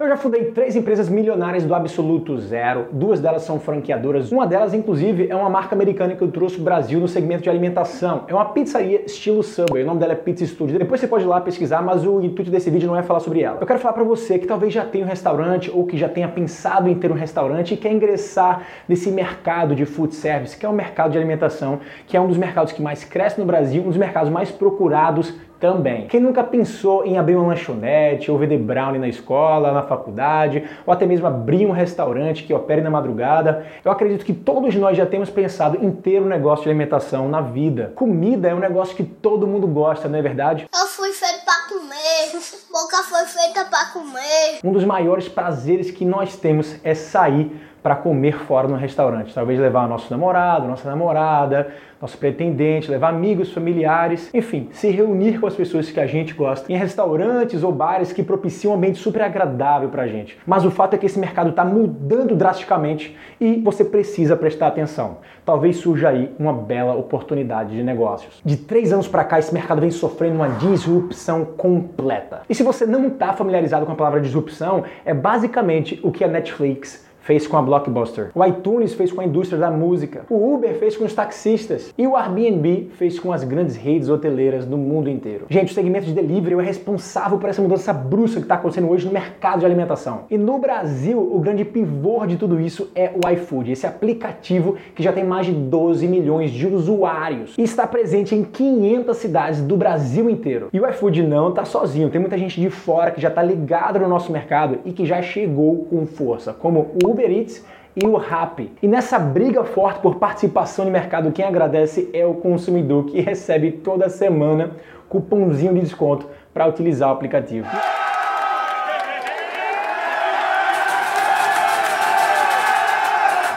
Eu já fundei três empresas milionárias do absoluto zero, duas delas são franqueadoras, uma delas, inclusive, é uma marca americana que eu trouxe para o Brasil no segmento de alimentação. É uma pizzaria estilo Subway, o nome dela é Pizza Studio. Depois você pode ir lá pesquisar, mas o intuito desse vídeo não é falar sobre ela. Eu quero falar para você que talvez já tenha um restaurante ou que já tenha pensado em ter um restaurante e quer ingressar nesse mercado de food service, que é o mercado de alimentação, que é um dos mercados que mais cresce no Brasil, um dos mercados mais procurados também. Quem nunca pensou em abrir uma lanchonete ou vender brownie na escola, na faculdade, ou até mesmo abrir um restaurante que opere na madrugada? Eu acredito que todos nós já temos pensado em ter um negócio de alimentação na vida. Comida é um negócio que todo mundo gosta, não é verdade? Eu fui feito para comer, boca foi feita para comer. Um dos maiores prazeres que nós temos é sair para comer fora no restaurante. Talvez levar nosso namorado, nossa namorada, nosso pretendente, levar amigos, familiares, enfim, se reunir com as pessoas que a gente gosta em restaurantes ou bares que propiciam um ambiente super agradável para a gente. Mas o fato é que esse mercado está mudando drasticamente e você precisa prestar atenção. Talvez surja aí uma bela oportunidade de negócios. De três anos para cá, esse mercado vem sofrendo uma disrupção completa. E se você não está familiarizado com a palavra disrupção, é basicamente o que a Netflix fez com a Blockbuster. O iTunes fez com a indústria da música. O Uber fez com os taxistas. E o Airbnb fez com as grandes redes hoteleiras do mundo inteiro. Gente, o segmento de delivery é responsável por essa mudança brusca que está acontecendo hoje no mercado de alimentação. E no Brasil, o grande pivô de tudo isso é o iFood, esse aplicativo que já tem mais de 12 milhões de usuários e está presente em 500 cidades do Brasil inteiro. E o iFood não está sozinho, tem muita gente de fora que já está ligado no nosso mercado e que já chegou com força, como o Uber Eats e o Rappi. E nessa briga forte por participação de mercado, quem agradece é o consumidor que recebe toda semana cupomzinho de desconto para utilizar o aplicativo.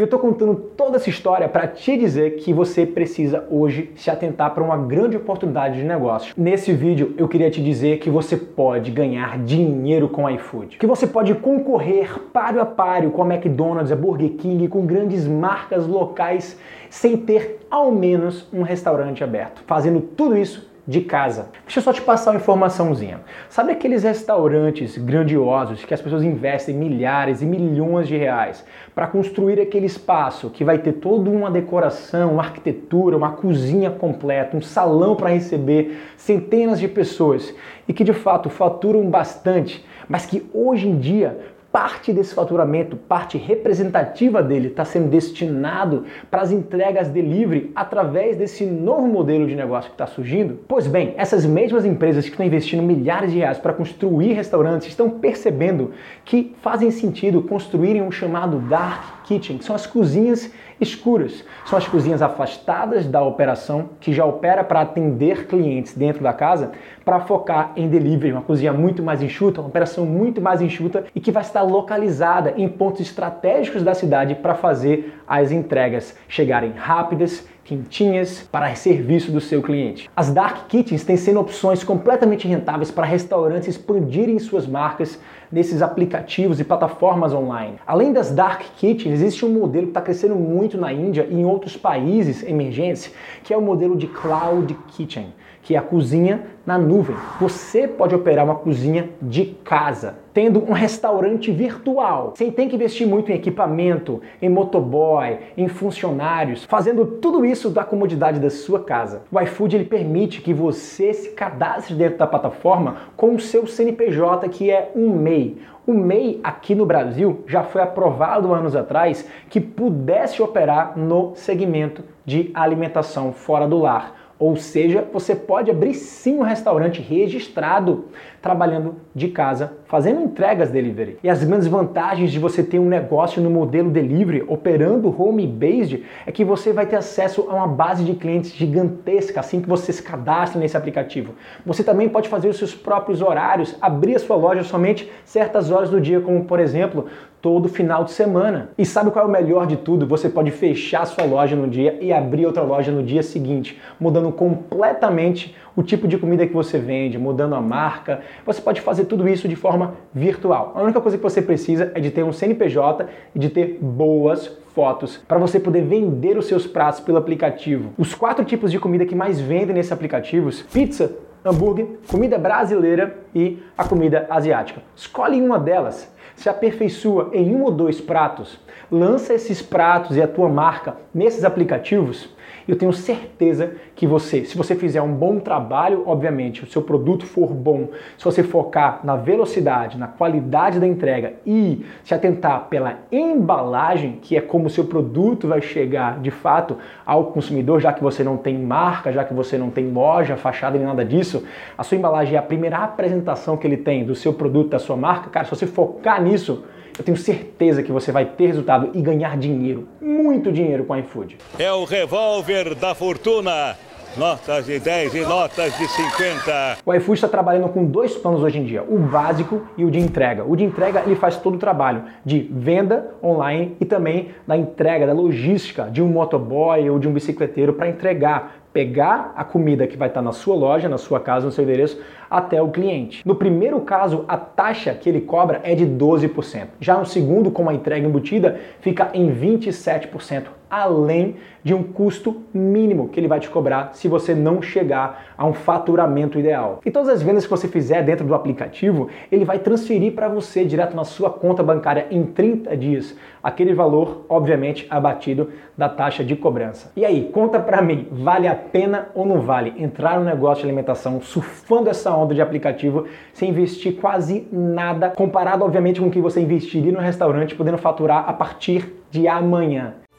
E eu estou contando toda essa história para te dizer que você precisa hoje se atentar para uma grande oportunidade de negócio. Nesse vídeo eu queria te dizer que você pode ganhar dinheiro com iFood, que você pode concorrer páreo a páreo com a McDonald's, a Burger King, com grandes marcas locais sem ter ao menos um restaurante aberto. Fazendo tudo isso de casa. Deixa eu só te passar uma informaçãozinha. Sabe aqueles restaurantes grandiosos que as pessoas investem milhares e milhões de reais para construir aquele espaço que vai ter toda uma decoração, uma arquitetura, uma cozinha completa, um salão para receber centenas de pessoas e que de fato faturam bastante, mas que hoje em dia parte desse faturamento, parte representativa dele, está sendo destinado para as entregas delivery através desse novo modelo de negócio que está surgindo? Pois bem, essas mesmas empresas que estão investindo milhares de reais para construir restaurantes estão percebendo que fazem sentido construírem um chamado Dark Kitchen, que são as cozinhas escuras. São as cozinhas afastadas da operação, que já opera para atender clientes dentro da casa, para focar em delivery, uma cozinha muito mais enxuta, uma operação muito mais enxuta e que vai estar localizada em pontos estratégicos da cidade para fazer as entregas chegarem rápidas quentinhas para serviço do seu cliente. As Dark Kitchens têm sendo opções completamente rentáveis para restaurantes expandirem suas marcas nesses aplicativos e plataformas online. Além das Dark Kitchens, existe um modelo que está crescendo muito na Índia e em outros países emergentes, que é o modelo de Cloud Kitchen que é a cozinha na nuvem. Você pode operar uma cozinha de casa, tendo um restaurante virtual, sem ter que investir muito em equipamento, em motoboy, em funcionários, fazendo tudo isso da comodidade da sua casa. O iFood ele permite que você se cadastre dentro da plataforma com o seu CNPJ, que é um MEI. O MEI aqui no Brasil já foi aprovado anos atrás que pudesse operar no segmento de alimentação fora do lar. Ou seja, você pode abrir sim um restaurante registrado trabalhando de casa, fazendo entregas delivery. E as grandes vantagens de você ter um negócio no modelo delivery, operando home-based, é que você vai ter acesso a uma base de clientes gigantesca assim que você se cadastra nesse aplicativo. Você também pode fazer os seus próprios horários, abrir a sua loja somente certas horas do dia, como por exemplo, todo final de semana. E sabe qual é o melhor de tudo? Você pode fechar sua loja no dia e abrir outra loja no dia seguinte, mudando completamente o tipo de comida que você vende, mudando a marca. Você pode fazer tudo isso de forma virtual. A única coisa que você precisa é de ter um CNPJ e de ter boas fotos para você poder vender os seus pratos pelo aplicativo. Os quatro tipos de comida que mais vendem nesse aplicativo: pizza, hambúrguer, comida brasileira e a comida asiática. Escolhe uma delas, se aperfeiçoa em um ou dois pratos, lança esses pratos e a tua marca nesses aplicativos eu tenho certeza que você, se você fizer um bom trabalho, obviamente, o seu produto for bom, se você focar na velocidade, na qualidade da entrega e se atentar pela embalagem, que é como o seu produto vai chegar de fato ao consumidor, já que você não tem marca, já que você não tem loja, fachada nem nada disso, a sua embalagem é a primeira apresentação que ele tem do seu produto, da sua marca, cara, se você focar nisso, eu tenho certeza que você vai ter resultado e ganhar dinheiro, muito dinheiro com a iFood. É o revólver da fortuna. Notas de 10 e notas de 50. O iFood está trabalhando com dois planos hoje em dia, o básico e o de entrega. O de entrega ele faz todo o trabalho de venda online e também da entrega, da logística de um motoboy ou de um bicicleteiro para entregar pegar a comida que vai estar na sua loja, na sua casa, no seu endereço, até o cliente. No primeiro caso, a taxa que ele cobra é de 12%. Já no segundo, com a entrega embutida, fica em 27%, além de um custo mínimo que ele vai te cobrar se você não chegar a um faturamento ideal. E todas as vendas que você fizer dentro do aplicativo, ele vai transferir para você direto na sua conta bancária em 30 dias, aquele valor, obviamente, abatido da taxa de cobrança. E aí, conta para mim, vale a pena ou não vale entrar no negócio de alimentação surfando essa onda de aplicativo sem investir quase nada, comparado obviamente com o que você investiria no restaurante, podendo faturar a partir de amanhã.